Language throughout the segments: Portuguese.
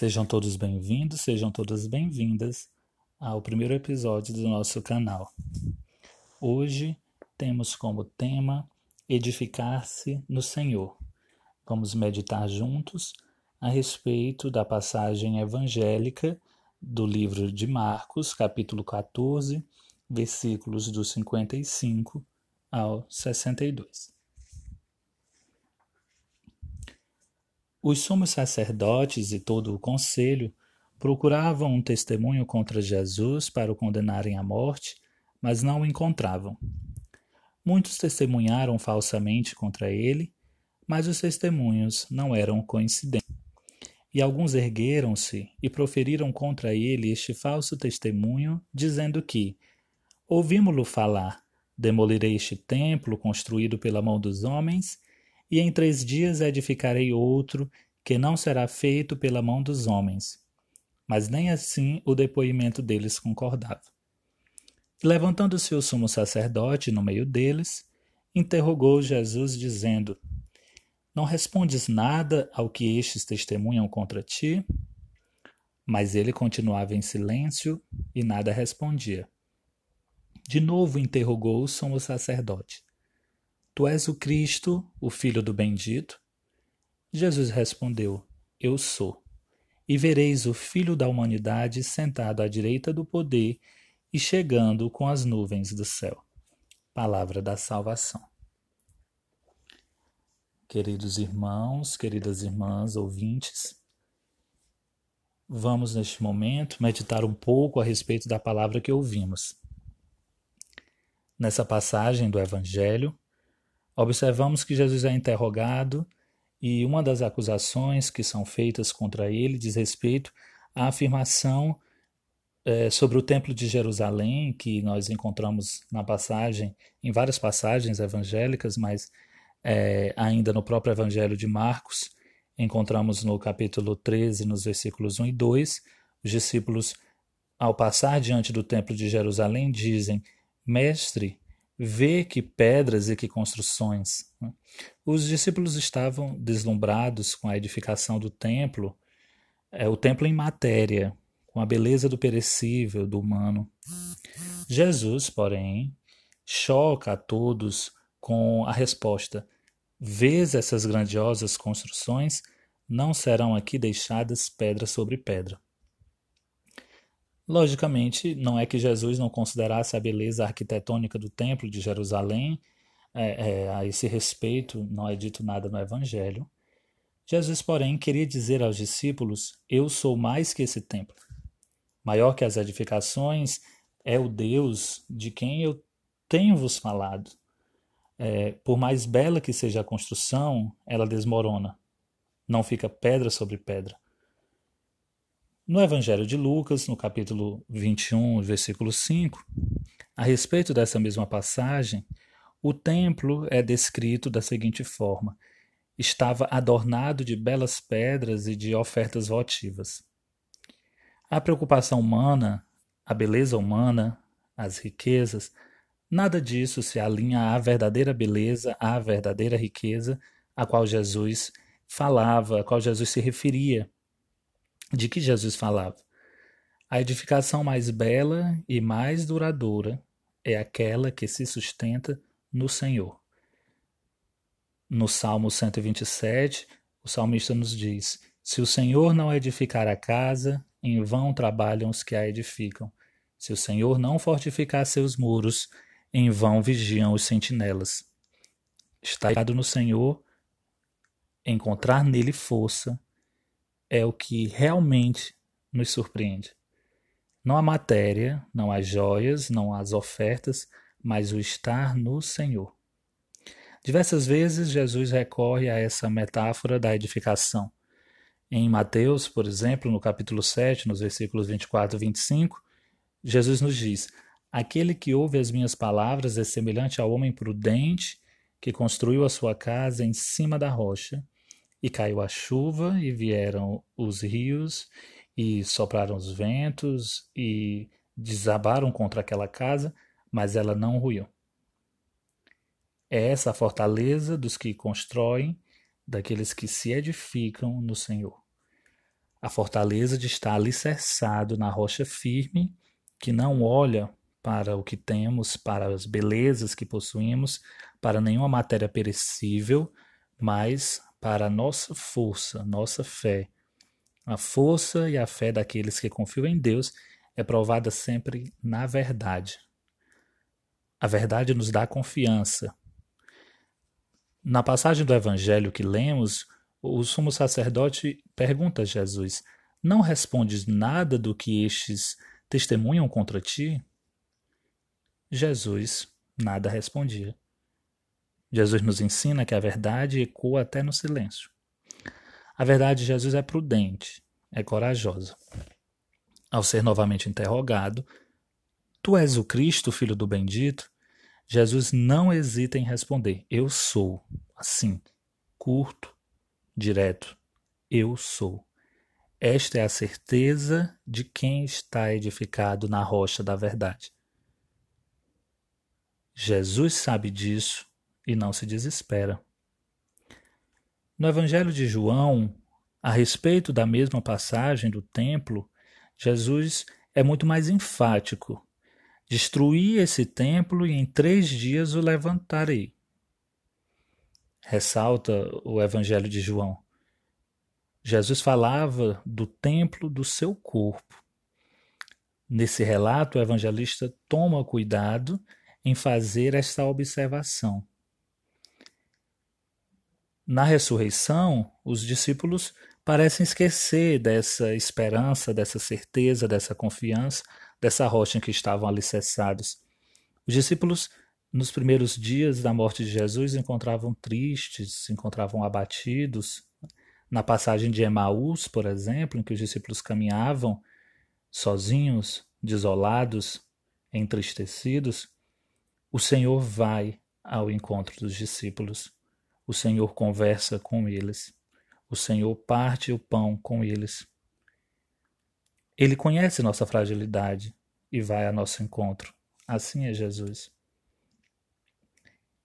Sejam todos bem-vindos, sejam todas bem-vindas ao primeiro episódio do nosso canal. Hoje temos como tema edificar-se no Senhor. Vamos meditar juntos a respeito da passagem evangélica do livro de Marcos, capítulo 14, versículos do 55 ao 62. Os sumos sacerdotes e todo o conselho procuravam um testemunho contra Jesus para o condenarem à morte, mas não o encontravam. Muitos testemunharam falsamente contra ele, mas os testemunhos não eram coincidentes. E alguns ergueram-se e proferiram contra ele este falso testemunho, dizendo que: Ouvimos-lo falar, demolirei este templo construído pela mão dos homens e em três dias edificarei outro, que não será feito pela mão dos homens. Mas nem assim o depoimento deles concordava. Levantando-se o sumo sacerdote no meio deles, interrogou Jesus, dizendo: Não respondes nada ao que estes testemunham contra ti? Mas ele continuava em silêncio e nada respondia. De novo interrogou o sumo sacerdote: Tu és o Cristo, o Filho do Bendito? Jesus respondeu: Eu sou. E vereis o Filho da humanidade sentado à direita do poder e chegando com as nuvens do céu. Palavra da salvação. Queridos irmãos, queridas irmãs, ouvintes, vamos neste momento meditar um pouco a respeito da palavra que ouvimos. Nessa passagem do Evangelho, observamos que Jesus é interrogado e uma das acusações que são feitas contra ele diz respeito à afirmação é, sobre o Templo de Jerusalém, que nós encontramos na passagem, em várias passagens evangélicas, mas é, ainda no próprio Evangelho de Marcos, encontramos no capítulo 13, nos versículos 1 e 2, os discípulos, ao passar diante do Templo de Jerusalém, dizem: Mestre, vê que pedras e que construções. Né? Os discípulos estavam deslumbrados com a edificação do templo, é, o templo em matéria, com a beleza do perecível, do humano. Jesus, porém, choca a todos com a resposta: Vês essas grandiosas construções? Não serão aqui deixadas pedra sobre pedra. Logicamente, não é que Jesus não considerasse a beleza arquitetônica do Templo de Jerusalém, é, é, a esse respeito não é dito nada no Evangelho. Jesus, porém, queria dizer aos discípulos: Eu sou mais que esse templo. Maior que as edificações é o Deus de quem eu tenho vos falado. É, por mais bela que seja a construção, ela desmorona. Não fica pedra sobre pedra. No Evangelho de Lucas, no capítulo 21, versículo 5, a respeito dessa mesma passagem, o templo é descrito da seguinte forma: estava adornado de belas pedras e de ofertas votivas. A preocupação humana, a beleza humana, as riquezas, nada disso se alinha à verdadeira beleza, à verdadeira riqueza a qual Jesus falava, a qual Jesus se referia de que Jesus falava. A edificação mais bela e mais duradoura é aquela que se sustenta no Senhor. No Salmo 127, o salmista nos diz: Se o Senhor não edificar a casa, em vão trabalham os que a edificam. Se o Senhor não fortificar seus muros, em vão vigiam os sentinelas. Está no Senhor, encontrar nele força é o que realmente nos surpreende. Não a matéria, não as joias, não as ofertas, mas o estar no Senhor. Diversas vezes Jesus recorre a essa metáfora da edificação. Em Mateus, por exemplo, no capítulo 7, nos versículos 24 e 25, Jesus nos diz: Aquele que ouve as minhas palavras é semelhante ao homem prudente que construiu a sua casa em cima da rocha. E caiu a chuva, e vieram os rios, e sopraram os ventos, e desabaram contra aquela casa, mas ela não ruiu. É essa a fortaleza dos que constroem, daqueles que se edificam no Senhor. a fortaleza de estar alicerçado na rocha firme, que não olha para o que temos, para as belezas que possuímos, para nenhuma matéria perecível, mas para a nossa força, nossa fé. A força e a fé daqueles que confiam em Deus é provada sempre na verdade. A verdade nos dá confiança. Na passagem do evangelho que lemos, o sumo sacerdote pergunta a Jesus: Não respondes nada do que estes testemunham contra ti? Jesus nada respondia. Jesus nos ensina que a verdade ecoa até no silêncio. A verdade de Jesus é prudente, é corajosa. Ao ser novamente interrogado, Tu és o Cristo, filho do bendito? Jesus não hesita em responder: Eu sou. Assim, curto, direto. Eu sou. Esta é a certeza de quem está edificado na rocha da verdade. Jesus sabe disso e não se desespera. No Evangelho de João, a respeito da mesma passagem do templo, Jesus é muito mais enfático. Destruí esse templo e em três dias o levantarei. Ressalta o Evangelho de João. Jesus falava do templo do seu corpo. Nesse relato, o evangelista toma cuidado em fazer esta observação. Na ressurreição, os discípulos parecem esquecer dessa esperança, dessa certeza, dessa confiança, dessa rocha em que estavam alicerçados. Os discípulos, nos primeiros dias da morte de Jesus, encontravam tristes, se encontravam abatidos. Na passagem de Emaús, por exemplo, em que os discípulos caminhavam sozinhos, desolados, entristecidos, o Senhor vai ao encontro dos discípulos o Senhor conversa com eles. O Senhor parte o pão com eles. Ele conhece nossa fragilidade e vai a nosso encontro. Assim é Jesus.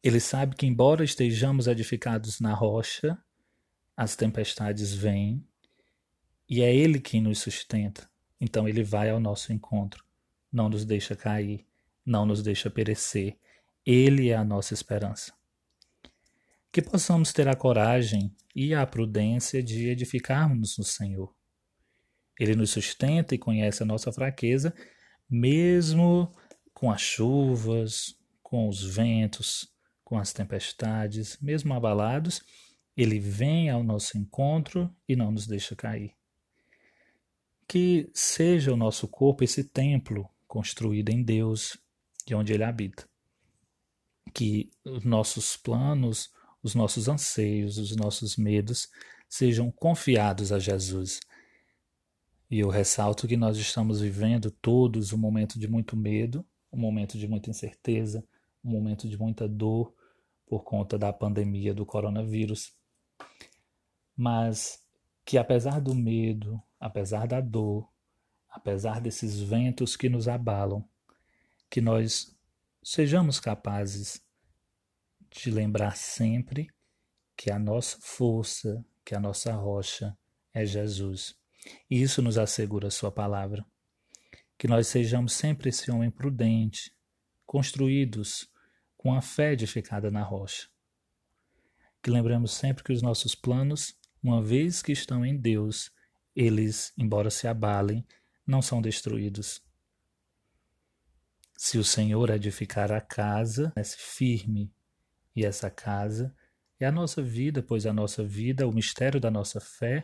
Ele sabe que, embora estejamos edificados na rocha, as tempestades vêm e é Ele quem nos sustenta. Então Ele vai ao nosso encontro, não nos deixa cair, não nos deixa perecer. Ele é a nossa esperança que possamos ter a coragem e a prudência de edificarmos no Senhor. Ele nos sustenta e conhece a nossa fraqueza, mesmo com as chuvas, com os ventos, com as tempestades, mesmo abalados, ele vem ao nosso encontro e não nos deixa cair. Que seja o nosso corpo esse templo construído em Deus, de onde ele habita. Que os nossos planos, os nossos anseios, os nossos medos sejam confiados a Jesus. E eu ressalto que nós estamos vivendo todos um momento de muito medo, um momento de muita incerteza, um momento de muita dor por conta da pandemia do coronavírus. Mas que apesar do medo, apesar da dor, apesar desses ventos que nos abalam, que nós sejamos capazes de lembrar sempre que a nossa força, que a nossa rocha é Jesus. E isso nos assegura a Sua palavra. Que nós sejamos sempre esse homem prudente, construídos com a fé edificada na rocha. Que lembremos sempre que os nossos planos, uma vez que estão em Deus, eles, embora se abalem, não são destruídos. Se o Senhor edificar a casa, é firme, e essa casa é a nossa vida, pois a nossa vida, o mistério da nossa fé,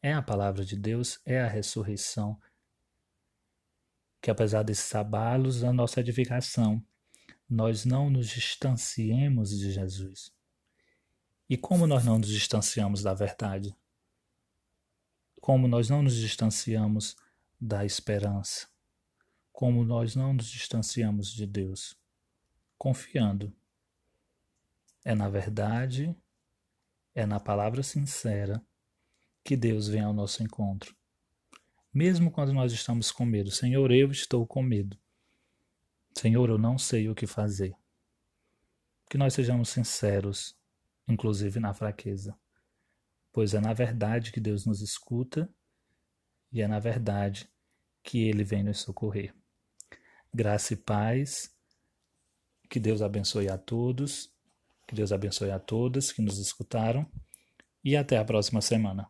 é a palavra de Deus, é a ressurreição. Que apesar desses abalos da nossa edificação, nós não nos distanciemos de Jesus. E como nós não nos distanciamos da verdade? Como nós não nos distanciamos da esperança? Como nós não nos distanciamos de Deus? Confiando é na verdade, é na palavra sincera que Deus vem ao nosso encontro. Mesmo quando nós estamos com medo, Senhor, eu estou com medo. Senhor, eu não sei o que fazer. Que nós sejamos sinceros, inclusive na fraqueza, pois é na verdade que Deus nos escuta e é na verdade que ele vem nos socorrer. Graça e paz, que Deus abençoe a todos, que Deus abençoe a todas que nos escutaram e até a próxima semana.